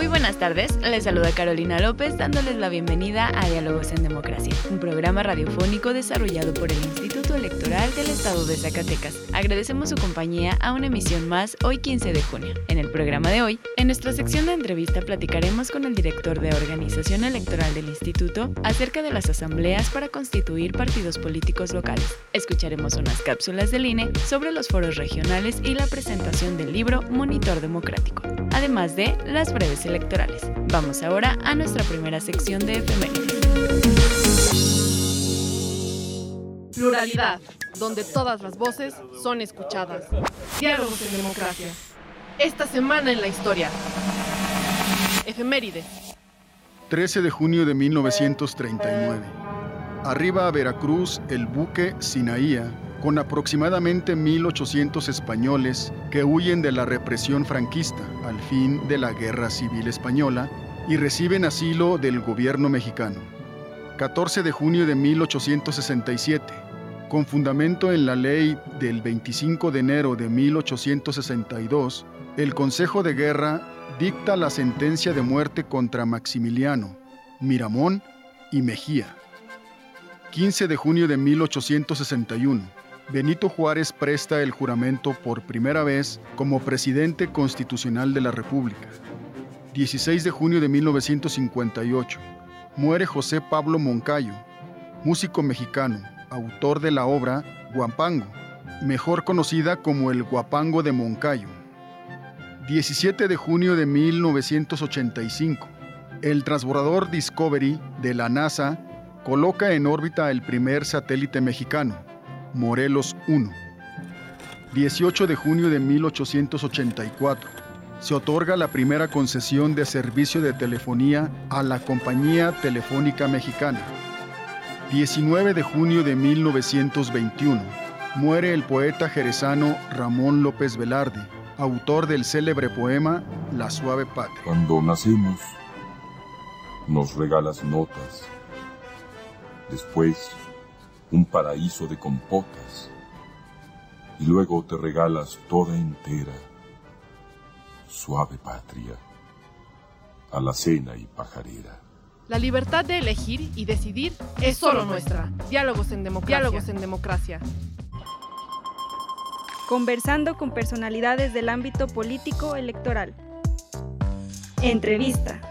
Muy buenas tardes, les saluda Carolina López dándoles la bienvenida a Diálogos en Democracia, un programa radiofónico desarrollado por el Instituto Electoral del Estado de Zacatecas. Agradecemos su compañía a una emisión más hoy 15 de junio. En el programa de hoy, en nuestra sección de entrevista platicaremos con el director de organización electoral del instituto acerca de las asambleas para constituir partidos políticos locales. Escucharemos unas cápsulas del INE sobre los foros regionales y la presentación del libro Monitor Democrático, además de las breves electorales. Vamos ahora a nuestra primera sección de efemérides. Pluralidad, donde todas las voces son escuchadas. Diálogos en democracia. Esta semana en la historia. Efemérides. 13 de junio de 1939. Arriba a Veracruz el buque Sinaía con aproximadamente 1.800 españoles que huyen de la represión franquista al fin de la Guerra Civil Española y reciben asilo del gobierno mexicano. 14 de junio de 1867. Con fundamento en la ley del 25 de enero de 1862, el Consejo de Guerra dicta la sentencia de muerte contra Maximiliano, Miramón y Mejía. 15 de junio de 1861 Benito Juárez presta el juramento por primera vez como presidente constitucional de la República. 16 de junio de 1958. Muere José Pablo Moncayo, músico mexicano, autor de la obra Guapango, mejor conocida como el Guapango de Moncayo. 17 de junio de 1985. El transbordador Discovery de la NASA coloca en órbita el primer satélite mexicano Morelos 1. 18 de junio de 1884. Se otorga la primera concesión de servicio de telefonía a la Compañía Telefónica Mexicana. 19 de junio de 1921. Muere el poeta jerezano Ramón López Velarde, autor del célebre poema La suave patria. Cuando nacemos, nos regalas notas. Después, un paraíso de compotas, y luego te regalas toda entera, suave patria, a la cena y pajarera. La libertad de elegir y decidir es solo nuestra. Diálogos en democracia. Diálogos en democracia. Conversando con personalidades del ámbito político electoral. Entrevista.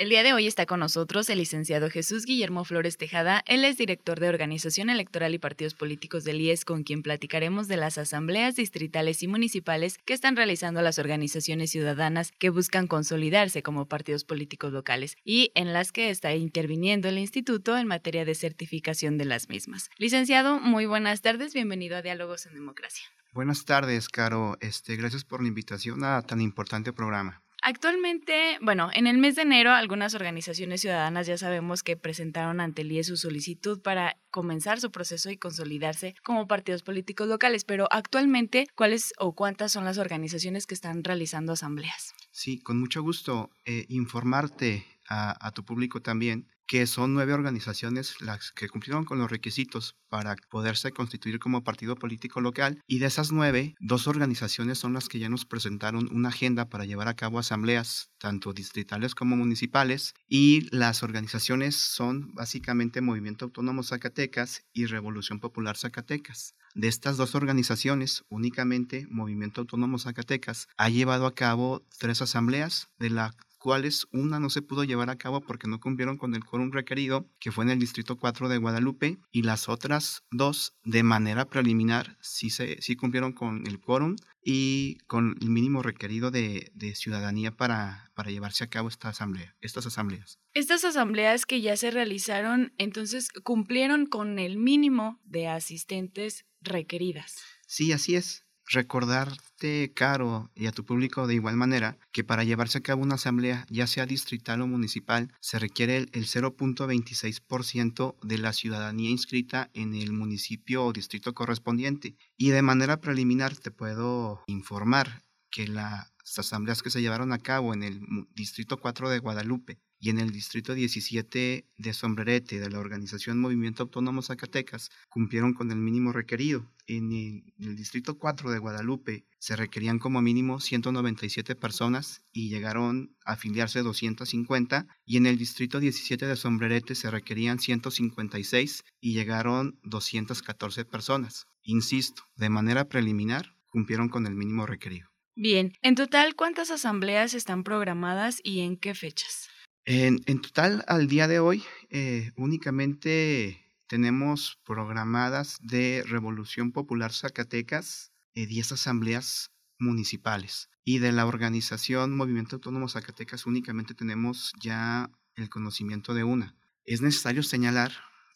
El día de hoy está con nosotros el licenciado Jesús Guillermo Flores Tejada. Él es director de Organización Electoral y Partidos Políticos del IES, con quien platicaremos de las asambleas distritales y municipales que están realizando las organizaciones ciudadanas que buscan consolidarse como partidos políticos locales y en las que está interviniendo el instituto en materia de certificación de las mismas. Licenciado, muy buenas tardes. Bienvenido a Diálogos en Democracia. Buenas tardes, Caro. Este, gracias por la invitación a tan importante programa. Actualmente, bueno, en el mes de enero algunas organizaciones ciudadanas ya sabemos que presentaron ante el IE su solicitud para comenzar su proceso y consolidarse como partidos políticos locales, pero actualmente, ¿cuáles o cuántas son las organizaciones que están realizando asambleas? Sí, con mucho gusto eh, informarte a, a tu público también que son nueve organizaciones las que cumplieron con los requisitos para poderse constituir como partido político local y de esas nueve, dos organizaciones son las que ya nos presentaron una agenda para llevar a cabo asambleas tanto distritales como municipales y las organizaciones son básicamente Movimiento Autónomo Zacatecas y Revolución Popular Zacatecas. De estas dos organizaciones, únicamente Movimiento Autónomo Zacatecas ha llevado a cabo tres asambleas, de la cuales una no se pudo llevar a cabo porque no cumplieron con el quórum requerido, que fue en el Distrito 4 de Guadalupe, y las otras dos, de manera preliminar, sí, se, sí cumplieron con el quórum y con el mínimo requerido de, de ciudadanía para, para, llevarse a cabo esta asamblea, estas asambleas. Estas asambleas que ya se realizaron, entonces, cumplieron con el mínimo de asistentes requeridas. Sí, así es recordarte, Caro, y a tu público de igual manera, que para llevarse a cabo una asamblea, ya sea distrital o municipal, se requiere el, 0.26% de la ciudadanía inscrita en el municipio o distrito correspondiente. Y de manera preliminar te puedo informar que las asambleas que se llevaron a cabo en el Distrito 4 de Guadalupe y en el Distrito 17 de Sombrerete de la organización Movimiento Autónomo Zacatecas cumplieron con el mínimo requerido. En el, Distrito 4 de Guadalupe se requerían como mínimo 197 personas y llegaron a afiliarse 250 y en el Distrito 17 de Sombrerete se requerían 156 y llegaron 214 personas. Insisto, de manera preliminar cumplieron con el mínimo requerido. Bien, en total, ¿cuántas asambleas están programadas y en qué fechas? En, total, al día de hoy, eh, únicamente tenemos programadas de Revolución Popular Zacatecas 10 eh, asambleas municipales. Y de la organización Movimiento Autónomo Zacatecas únicamente tenemos ya el conocimiento de una. Es necesario señalar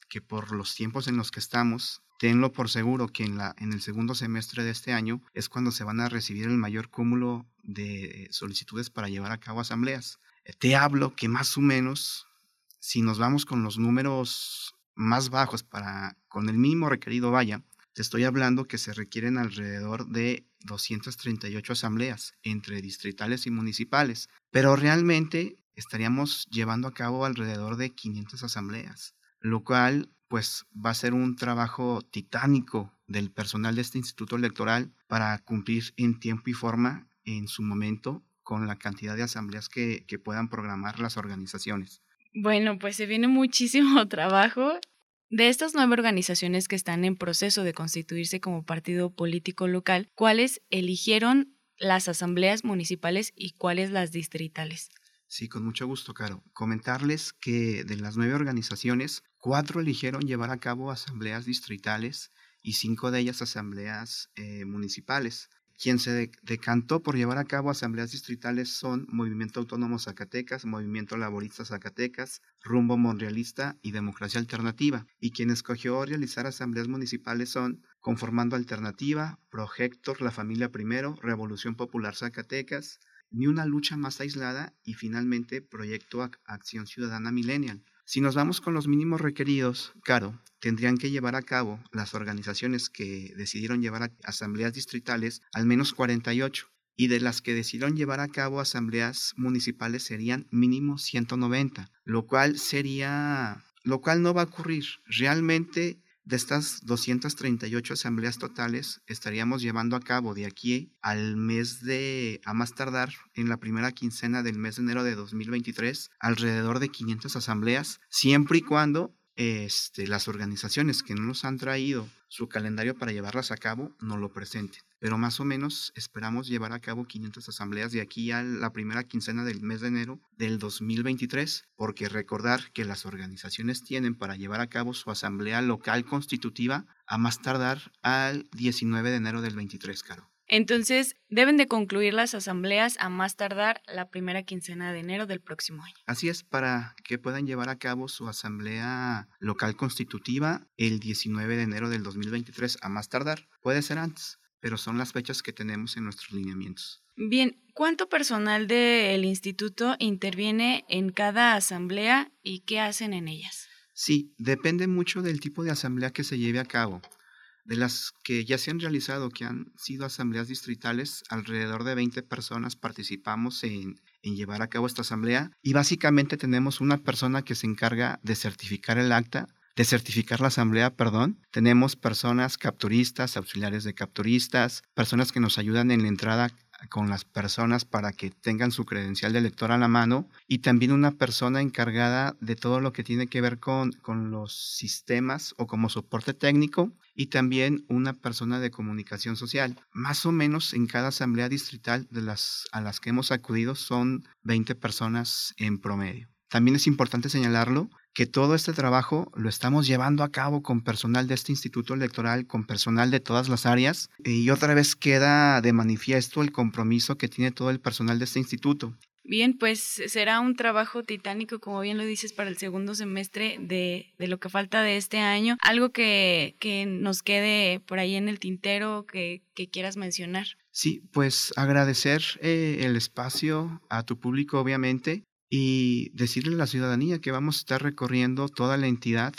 que por los tiempos en los que estamos, tenlo por seguro que en, la, en el segundo semestre de este año es cuando se van a recibir el mayor cúmulo de solicitudes para llevar a cabo asambleas te hablo que más o menos, si nos vamos con los números más bajos para, con el mínimo requerido vaya, te estoy hablando que se requieren alrededor de 238 asambleas entre distritales y municipales, pero realmente estaríamos llevando a cabo alrededor de 500 asambleas, lo cual pues va a ser un trabajo titánico del personal de este instituto electoral para cumplir en tiempo y forma en su momento con la cantidad de asambleas que, puedan programar las organizaciones. Bueno, pues se viene muchísimo trabajo. De estas nueve organizaciones que están en proceso de constituirse como partido político local, ¿cuáles eligieron las asambleas municipales y cuáles las distritales? Sí, con mucho gusto, Caro. Comentarles que de las nueve organizaciones, cuatro eligieron llevar a cabo asambleas distritales y cinco de ellas asambleas eh, municipales. Quien se decantó por llevar a cabo asambleas distritales son Movimiento Autónomo Zacatecas, Movimiento Laborista Zacatecas, Rumbo Monrealista y Democracia Alternativa. Y quien escogió realizar asambleas municipales son Conformando Alternativa, Projector, La Familia Primero, Revolución Popular Zacatecas, Ni una lucha más aislada y finalmente Proyecto Acción Ciudadana Millennial. Si nos vamos con los mínimos requeridos, Caro, tendrían que llevar a cabo las organizaciones que decidieron llevar a asambleas distritales al menos 48 y de las que decidieron llevar a cabo asambleas municipales serían mínimo 190, lo cual sería, lo cual no va a ocurrir. Realmente de estas 238 asambleas totales, estaríamos llevando a cabo de aquí al mes de, a más tardar, en la primera quincena del mes de enero de 2023, alrededor de 500 asambleas, siempre y cuando este, las organizaciones que no nos han traído su calendario para llevarlas a cabo no lo presenten. Pero más o menos esperamos llevar a cabo 500 asambleas de aquí a la primera quincena del mes de enero del 2023, porque recordar que las organizaciones tienen para llevar a cabo su asamblea local constitutiva a más tardar al 19 de enero del 23, Caro. Entonces, deben de concluir las asambleas a más tardar la primera quincena de enero del próximo año. Así es, para que puedan llevar a cabo su asamblea local constitutiva el 19 de enero del 2023 a más tardar. Puede ser antes, pero son las fechas que tenemos en nuestros lineamientos. Bien, ¿cuánto personal del instituto interviene en cada asamblea y qué hacen en ellas? Sí, depende mucho del tipo de asamblea que se lleve a cabo. De las que ya se han realizado, que han sido asambleas distritales, alrededor de 20 personas participamos en, llevar a cabo esta asamblea y básicamente tenemos una persona que se encarga de certificar el acta, de certificar la asamblea, perdón. Tenemos personas capturistas, auxiliares de capturistas, personas que nos ayudan en la entrada con las personas para que tengan su credencial de lector a la mano y también una persona encargada de todo lo que tiene que ver con, con los sistemas o como soporte técnico y también una persona de comunicación social. Más o menos en cada asamblea distrital de las, a las que hemos acudido son 20 personas en promedio. También es importante señalarlo que todo este trabajo lo estamos llevando a cabo con personal de este instituto electoral, con personal de todas las áreas, y otra vez queda de manifiesto el compromiso que tiene todo el personal de este instituto. Bien, pues será un trabajo titánico, como bien lo dices, para el segundo semestre de, lo que falta de este año. Algo que, nos quede por ahí en el tintero que, quieras mencionar. Sí, pues agradecer eh, el espacio a tu público, obviamente, y decirle a la ciudadanía que vamos a estar recorriendo toda la entidad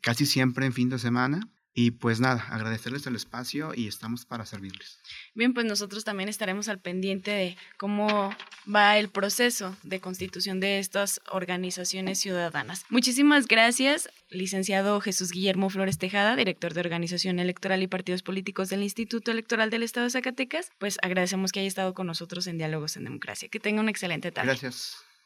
casi siempre en fin de semana. Y pues nada, agradecerles el espacio y estamos para servirles. Bien, pues nosotros también estaremos al pendiente de cómo va el proceso de constitución de estas organizaciones ciudadanas. Muchísimas gracias, licenciado Jesús Guillermo Flores Tejada, director de Organización Electoral y Partidos Políticos del Instituto Electoral del Estado de Zacatecas. Pues agradecemos que haya estado con nosotros en Diálogos en Democracia. Que tenga una excelente tarde. Gracias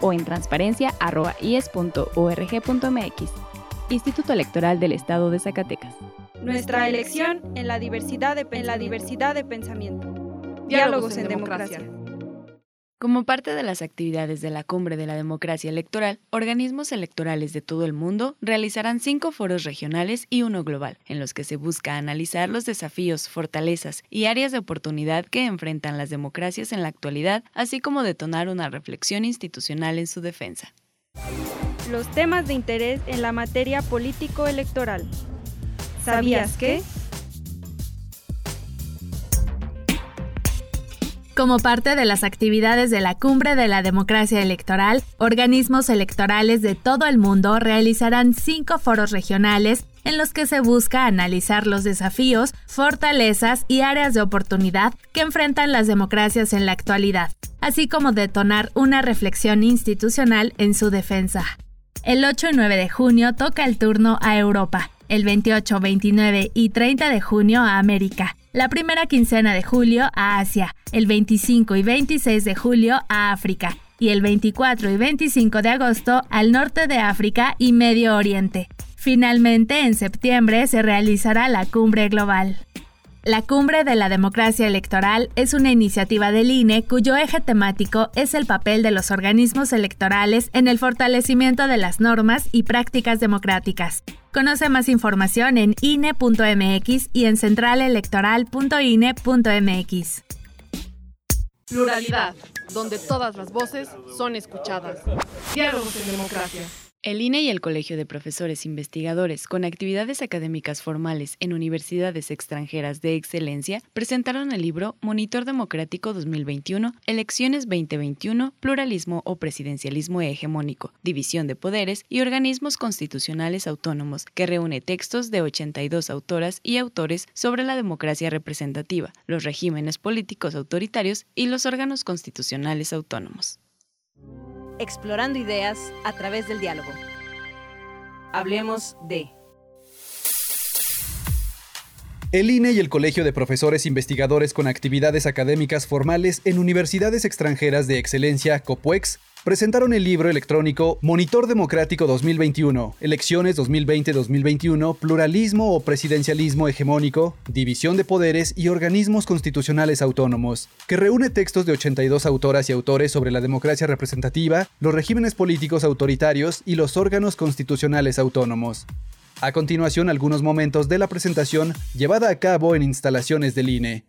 o en transparencia.ies.org.mx. Instituto Electoral del Estado de Zacatecas. Nuestra elección en la diversidad de, en la diversidad de pensamiento. Diálogos, en, democracia. Como parte de las actividades de la Cumbre de la Democracia Electoral, organismos electorales de todo el mundo realizarán cinco foros regionales y uno global, en los que se busca analizar los desafíos, fortalezas y áreas de oportunidad que enfrentan las democracias en la actualidad, así como detonar una reflexión institucional en su defensa. Los temas de interés en la materia político-electoral. ¿Sabías que? Como parte de las actividades de la Cumbre de la Democracia Electoral, organismos electorales de todo el mundo realizarán cinco foros regionales en los que se busca analizar los desafíos, fortalezas y áreas de oportunidad que enfrentan las democracias en la actualidad, así como detonar una reflexión institucional en su defensa. El 8 y 9 de junio toca el turno a Europa, el 28, 29 y 30 de junio a América, la primera quincena de julio a Asia, el 25 y 26 de julio a África y el 24 y 25 de agosto al norte de África y Medio Oriente. Finalmente, en septiembre se realizará la cumbre global. La Cumbre de la Democracia Electoral es una iniciativa del INE cuyo eje temático es el papel de los organismos electorales en el fortalecimiento de las normas y prácticas democráticas. Conoce más información en INE.mx y en centralelectoral.ine.mx. Pluralidad, donde todas las voces son escuchadas. Diálogos en democracia. El INE y el Colegio de Profesores Investigadores con actividades académicas formales en universidades extranjeras de excelencia presentaron el libro Monitor Democrático 2021, Elecciones 2021, Pluralismo o Presidencialismo Hegemónico, División de Poderes y Organismos Constitucionales Autónomos, que reúne textos de 82 autoras y autores sobre la democracia representativa, los regímenes políticos autoritarios y los órganos constitucionales autónomos explorando ideas a través del diálogo. Hablemos de... El INE y el Colegio de Profesores Investigadores con actividades académicas formales en universidades extranjeras de excelencia, COPUEX, presentaron el libro electrónico Monitor Democrático 2021, Elecciones 2020-2021, Pluralismo o Presidencialismo Hegemónico, División de Poderes y Organismos Constitucionales Autónomos, que reúne textos de 82 autoras y autores sobre la democracia representativa, los regímenes políticos autoritarios y los órganos constitucionales autónomos. A continuación, algunos momentos de la presentación llevada a cabo en instalaciones del INE.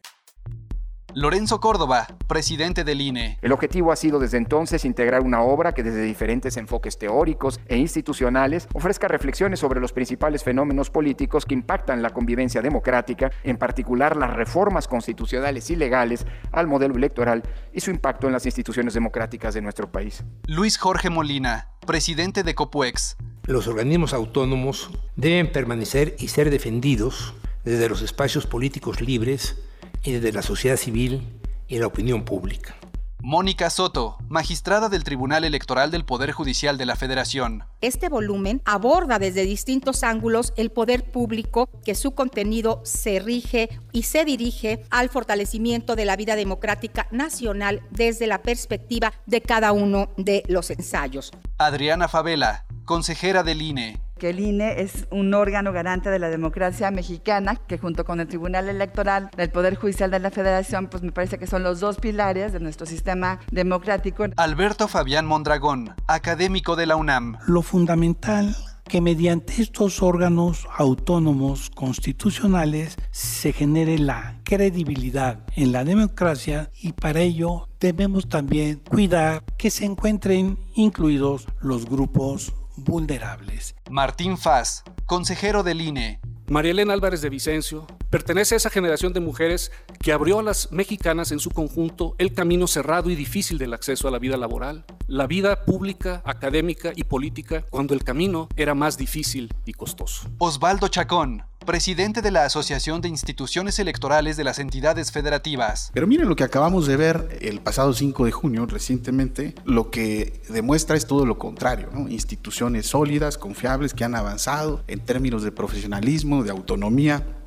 Lorenzo Córdoba, presidente del INE. El objetivo ha sido desde entonces integrar una obra que desde diferentes enfoques teóricos e institucionales ofrezca reflexiones sobre los principales fenómenos políticos que impactan la convivencia democrática, en particular las reformas constitucionales y legales al modelo electoral y su impacto en las instituciones democráticas de nuestro país. Luis Jorge Molina, presidente de Copuex. Los organismos autónomos deben permanecer y ser defendidos desde los espacios políticos libres y desde la sociedad civil y la opinión pública. Mónica Soto, magistrada del Tribunal Electoral del Poder Judicial de la Federación. Este volumen aborda desde distintos ángulos el poder público, que su contenido se rige y se dirige al fortalecimiento de la vida democrática nacional desde la perspectiva de cada uno de los ensayos. Adriana Favela, consejera del INE que el INE es un órgano garante de la democracia mexicana, que junto con el Tribunal Electoral del Poder Judicial de la Federación, pues me parece que son los dos pilares de nuestro sistema democrático. Alberto Fabián Mondragón, académico de la UNAM. Lo fundamental que mediante estos órganos autónomos constitucionales se genere la credibilidad en la democracia y para ello debemos también cuidar que se encuentren incluidos los grupos vulnerables. Martín Faz, consejero del INE. María Elena Álvarez de Vicencio pertenece a esa generación de mujeres que abrió a las mexicanas en su conjunto el camino cerrado y difícil del acceso a la vida laboral, la vida pública, académica y política, cuando el camino era más difícil y costoso. Osvaldo Chacón, presidente de la Asociación de Instituciones Electorales de las Entidades Federativas. Pero miren lo que acabamos de ver el pasado 5 de junio, recientemente, lo que demuestra es todo lo contrario, instituciones sólidas, confiables, que han avanzado en términos de profesionalismo, de autonomía,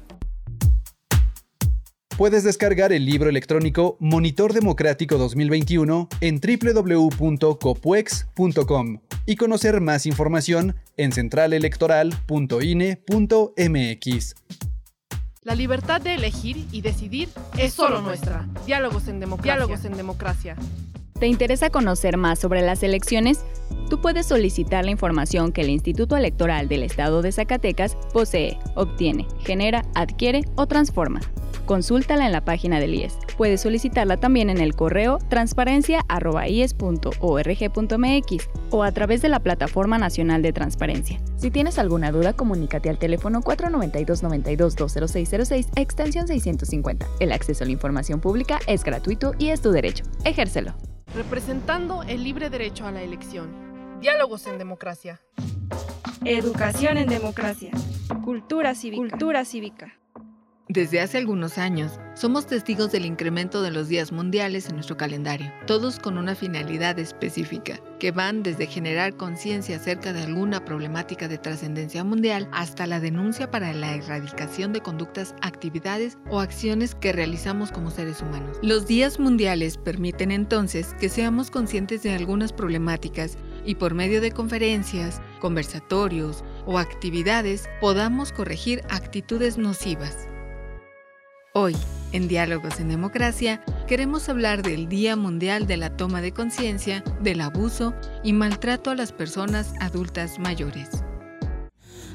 Puedes descargar el libro electrónico Monitor Democrático 2021 en www.copuex.com y conocer más información en centralelectoral.ine.mx. La libertad de elegir y decidir es solo nuestra. Diálogos en democracia. Diálogos en democracia. ¿Te interesa conocer más sobre las elecciones? Tú puedes solicitar la información que el Instituto Electoral del Estado de Zacatecas posee, obtiene, genera, adquiere o transforma. Consúltala en la página del IES. Puedes solicitarla también en el correo transparencia.ies.org.mx o a través de la Plataforma Nacional de Transparencia. Si tienes alguna duda, comunícate al teléfono 492-92-20606, extensión 650. El acceso a la información pública es gratuito y es tu derecho. Ejércelo. Representando el libre derecho a la elección. Diálogos en democracia. Educación en democracia. Cultura cívica. Cultura cívica. Desde hace algunos años, somos testigos del incremento de los días mundiales en nuestro calendario, todos con una finalidad específica, que van desde generar conciencia acerca de alguna problemática de trascendencia mundial hasta la denuncia para la erradicación de conductas, actividades o acciones que realizamos como seres humanos. Los días mundiales permiten entonces que seamos conscientes de algunas problemáticas y por medio de conferencias, conversatorios o actividades podamos corregir actitudes nocivas. Hoy, en Diálogos en Democracia, queremos hablar del Día Mundial de la Toma de Conciencia del Abuso y Maltrato a las Personas Adultas Mayores.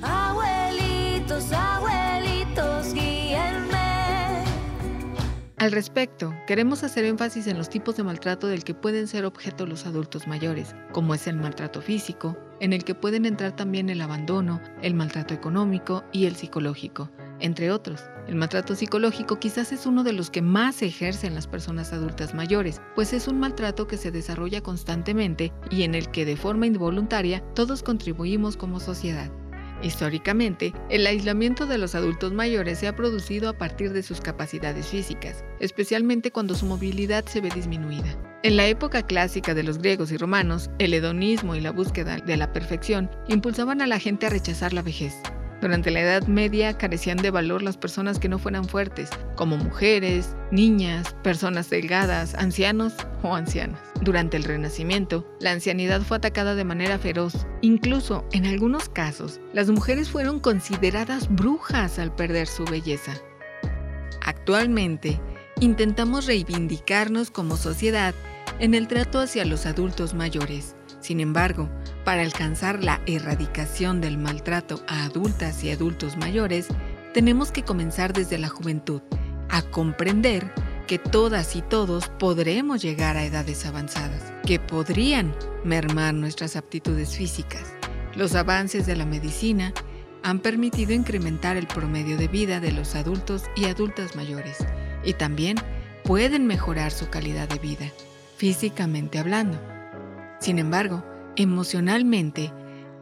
Abuelitos, abuelitos, guíenme. Al respecto, queremos hacer énfasis en los tipos de maltrato del que pueden ser objeto los adultos mayores, como es el maltrato físico, en el que pueden entrar también el abandono, el maltrato económico y el psicológico, entre otros. El maltrato psicológico quizás es uno de los que más ejercen las personas adultas mayores, pues es un maltrato que se desarrolla constantemente y en el que de forma involuntaria todos contribuimos como sociedad. Históricamente, el aislamiento de los adultos mayores se ha producido a partir de sus capacidades físicas, especialmente cuando su movilidad se ve disminuida. En la época clásica de los griegos y romanos, el hedonismo y la búsqueda de la perfección impulsaban a la gente a rechazar la vejez. Durante la Edad Media carecían de valor las personas que no fueran fuertes, como mujeres, niñas, personas delgadas, ancianos o ancianas. Durante el Renacimiento, la ancianidad fue atacada de manera feroz. Incluso, en algunos casos, las mujeres fueron consideradas brujas al perder su belleza. Actualmente, intentamos reivindicarnos como sociedad en el trato hacia los adultos mayores. Sin embargo, para alcanzar la erradicación del maltrato a adultas y adultos mayores, tenemos que comenzar desde la juventud, a comprender que todas y todos podremos llegar a edades avanzadas, que podrían mermar nuestras aptitudes físicas. Los avances de la medicina han permitido incrementar el promedio de vida de los adultos y adultas mayores, y también pueden mejorar su calidad de vida, físicamente hablando. Sin embargo, emocionalmente,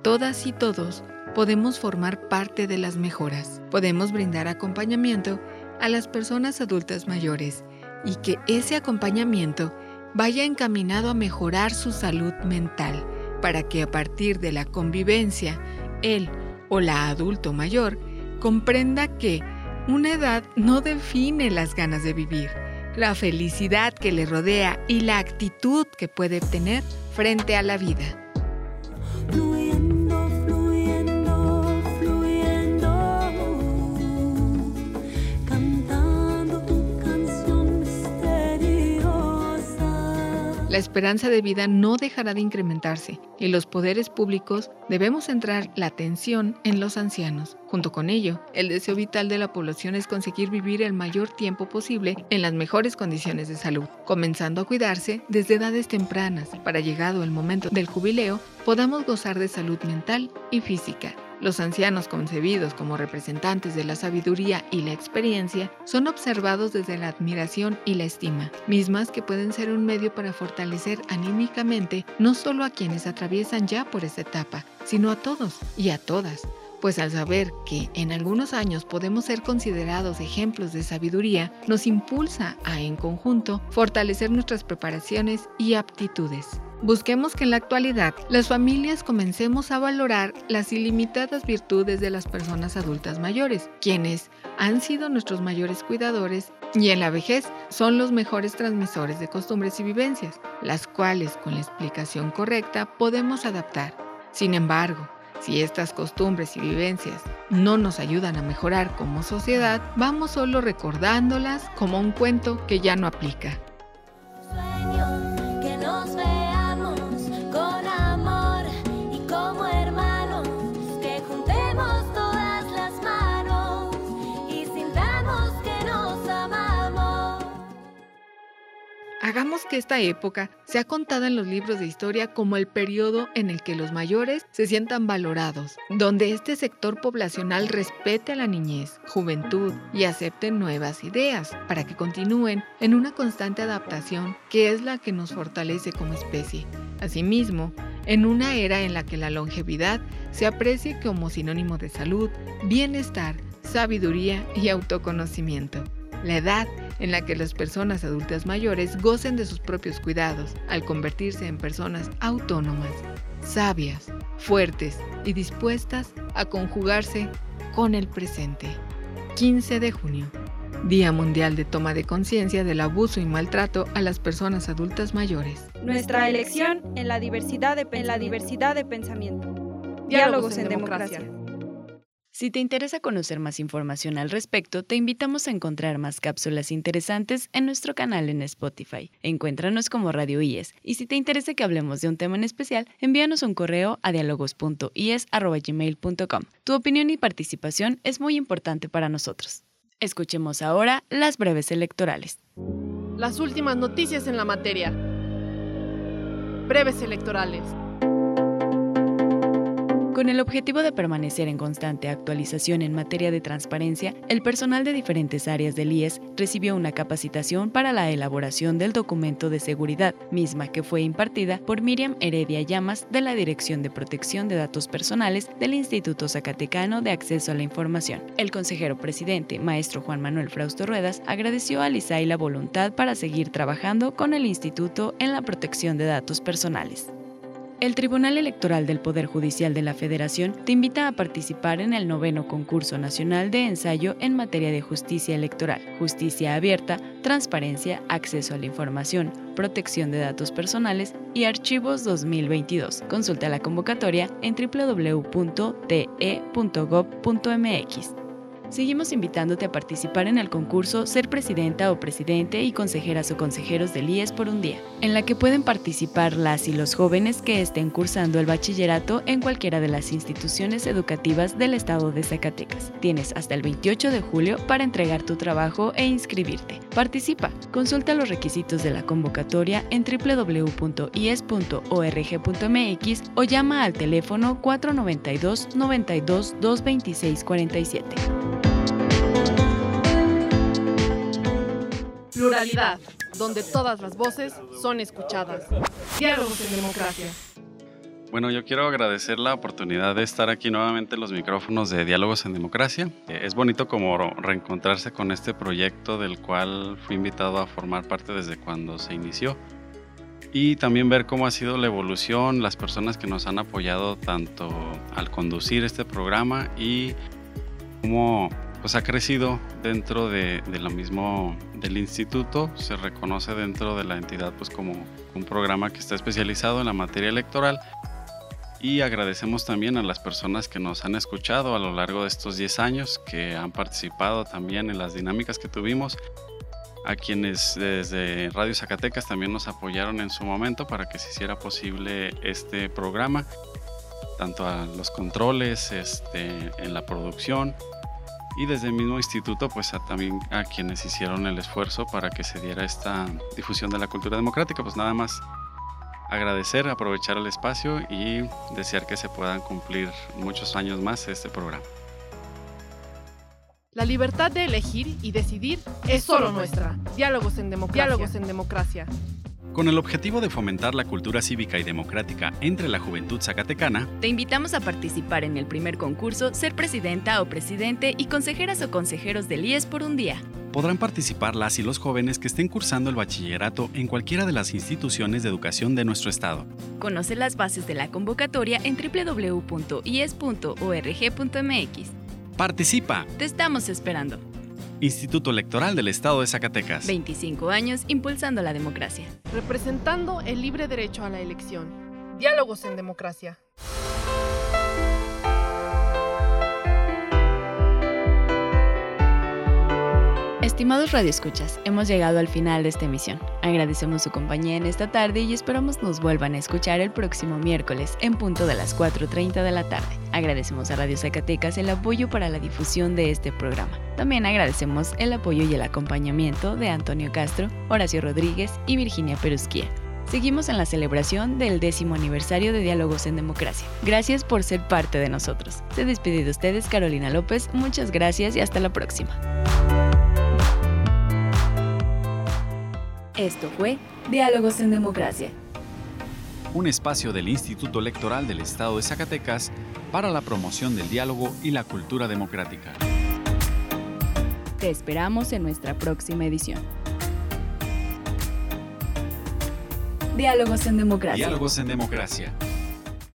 todas y todos podemos formar parte de las mejoras. Podemos brindar acompañamiento a las personas adultas mayores y que ese acompañamiento vaya encaminado a mejorar su salud mental para que a partir de la convivencia, él o la adulto mayor comprenda que una edad no define las ganas de vivir, la felicidad que le rodea y la actitud que puede obtener frente a la vida. La esperanza de vida no dejará de incrementarse y los poderes públicos debemos centrar la atención en los ancianos. Junto con ello, el deseo vital de la población es conseguir vivir el mayor tiempo posible en las mejores condiciones de salud, comenzando a cuidarse desde edades tempranas para llegado el momento del jubileo podamos gozar de salud mental y física. Los ancianos concebidos como representantes de la sabiduría y la experiencia son observados desde la admiración y la estima, mismas que pueden ser un medio para fortalecer anímicamente no solo a quienes atraviesan ya por esta etapa, sino a todos y a todas pues al saber que en algunos años podemos ser considerados ejemplos de sabiduría, nos impulsa a, en conjunto, fortalecer nuestras preparaciones y aptitudes. Busquemos que en la actualidad las familias comencemos a valorar las ilimitadas virtudes de las personas adultas mayores, quienes han sido nuestros mayores cuidadores y en la vejez son los mejores transmisores de costumbres y vivencias, las cuales con la explicación correcta podemos adaptar. Sin embargo, si estas costumbres y vivencias no nos ayudan a mejorar como sociedad, vamos solo recordándolas como un cuento que ya no aplica. Hagamos que esta época sea contada en los libros de historia como el periodo en el que los mayores se sientan valorados, donde este sector poblacional respete a la niñez, juventud y acepte nuevas ideas para que continúen en una constante adaptación que es la que nos fortalece como especie. Asimismo, en una era en la que la longevidad se aprecie como sinónimo de salud, bienestar, sabiduría y autoconocimiento. La edad en la que las personas adultas mayores gocen de sus propios cuidados al convertirse en personas autónomas, sabias, fuertes y dispuestas a conjugarse con el presente. 15 de junio, Día Mundial de Toma de Conciencia del Abuso y Maltrato a las Personas Adultas Mayores. Nuestra elección en la diversidad de, en la diversidad de pensamiento. Diálogos, en, democracia. Si te interesa conocer más información al respecto, te invitamos a encontrar más cápsulas interesantes en nuestro canal en Spotify. Encuéntranos como Radio IES y si te interesa que hablemos de un tema en especial, envíanos un correo a dialogos.ies.gmail.com. Tu opinión y participación es muy importante para nosotros. Escuchemos ahora las breves electorales. Las últimas noticias en la materia. Breves electorales. Con el objetivo de permanecer en constante actualización en materia de transparencia, el personal de diferentes áreas del IES recibió una capacitación para la elaboración del documento de seguridad, misma que fue impartida por Miriam Heredia Llamas de la Dirección de Protección de Datos Personales del Instituto Zacatecano de Acceso a la Información. El consejero presidente, maestro Juan Manuel Frausto Ruedas, agradeció a LISAI la voluntad para seguir trabajando con el instituto en la protección de datos personales. El Tribunal Electoral del Poder Judicial de la Federación te invita a participar en el noveno concurso nacional de ensayo en materia de justicia electoral, justicia abierta, transparencia, acceso a la información, protección de datos personales y archivos 2022. Consulta la convocatoria en www.te.gov.mx. Seguimos invitándote a participar en el concurso Ser Presidenta o Presidente y Consejeras o Consejeros del IES por un día, en la que pueden participar las y los jóvenes que estén cursando el bachillerato en cualquiera de las instituciones educativas del estado de Zacatecas. Tienes hasta el 28 de julio para entregar tu trabajo e inscribirte. Participa. Consulta los requisitos de la convocatoria en www.ies.org.mx o llama al teléfono 492 92 226 47. Pluralidad, donde todas las voces son escuchadas. Diálogos en democracia. Bueno, yo quiero agradecer la oportunidad de estar aquí nuevamente en los micrófonos de Diálogos en Democracia. Eh, Es bonito como reencontrarse con este proyecto del cual fui invitado a formar parte desde cuando se inició y también ver cómo ha sido la evolución, las personas que nos han apoyado tanto al conducir este programa y cómo pues, ha crecido dentro de, lo mismo del instituto, se reconoce dentro de la entidad pues como un programa que está especializado en la materia electoral. Y agradecemos también a las personas que nos han escuchado a lo largo de estos 10 años, que han participado también en las dinámicas que tuvimos, a quienes desde Radio Zacatecas también nos apoyaron en su momento para que se hiciera posible este programa, tanto a los controles, este, en la producción y desde el mismo instituto pues a, también a quienes hicieron el esfuerzo para que se diera esta difusión de la cultura democrática, pues nada más agradecer, aprovechar el espacio y desear que se puedan cumplir muchos años más este programa. La libertad de elegir y decidir es solo nuestra. Diálogos en democracia. Diálogos en democracia. Con el objetivo de fomentar la cultura cívica y democrática entre la juventud zacatecana, Te invitamos a participar en el primer concurso Ser Presidenta o Presidente y Consejeras o Consejeros del IES por un día. podrán participar las y los jóvenes que estén cursando el bachillerato en cualquiera de las instituciones de educación de nuestro estado. Conoce las bases de la convocatoria en www.ies.org.mx. ¡Participa! Te estamos esperando. Instituto Electoral del Estado de Zacatecas. 25 años impulsando la democracia. Representando el libre derecho a la elección. Diálogos en democracia. Estimados radioescuchas, hemos llegado al final de esta emisión. Agradecemos su compañía en esta tarde y esperamos nos vuelvan a escuchar el próximo miércoles en punto de las 4.30 de la tarde. Agradecemos a Radio Zacatecas el apoyo para la difusión de este programa. También agradecemos el apoyo y el acompañamiento de Antonio Castro, Horacio Rodríguez y Virginia Perusquía. Seguimos en la celebración del décimo aniversario de Diálogos en Democracia. Gracias por ser parte de nosotros. Se despide de ustedes Carolina López, muchas gracias y hasta la próxima. Esto fue Diálogos en Democracia. Un espacio del Instituto Electoral del Estado de Zacatecas para la promoción del diálogo y la cultura democrática. Te esperamos en nuestra próxima edición. Diálogos en Democracia. Diálogos en Democracia.